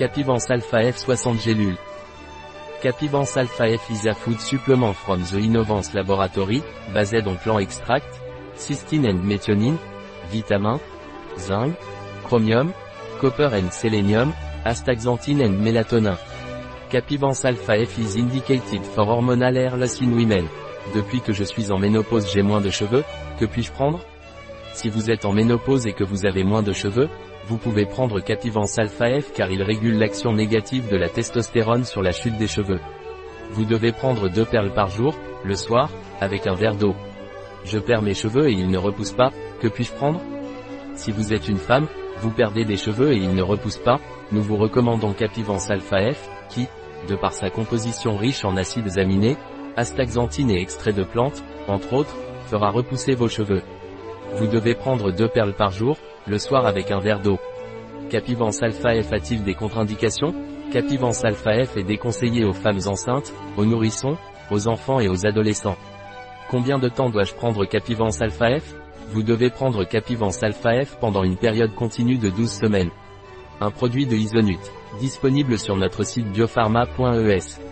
Capivance Alpha F 60 gélules. Capivance Alpha F is a food supplement from the Innovance Laboratory, based on plant extract, cystine and methionine, vitamin, zinc, chromium, copper and selenium, astaxanthine and melatonin. Capivance Alpha F is indicated for hormonal hair loss in women. Depuis que je suis en ménopause j'ai moins de cheveux, que puis-je prendre? Si vous êtes en ménopause et que vous avez moins de cheveux, vous pouvez prendre Capivance Alpha F car il régule l'action négative de la testostérone sur la chute des cheveux. Vous devez prendre deux perles par jour, le soir, avec un verre d'eau. Je perds mes cheveux et ils ne repoussent pas, que puis-je prendre? Si vous êtes une femme, vous perdez des cheveux et ils ne repoussent pas, nous vous recommandons Capivance Alpha F, qui, de par sa composition riche en acides aminés, astaxanthine et extrait de plantes, entre autres, fera repousser vos cheveux. Vous devez prendre deux perles par jour, le soir avec un verre d'eau. Capivance Alpha F a-t-il des contre-indications? Capivance Alpha F est déconseillé aux femmes enceintes, aux nourrissons, aux enfants et aux adolescents. Combien de temps dois-je prendre Capivance Alpha F? Vous devez prendre Capivance Alpha F pendant une période continue de 12 semaines. Un produit de Isonut, disponible sur notre site biopharma.es.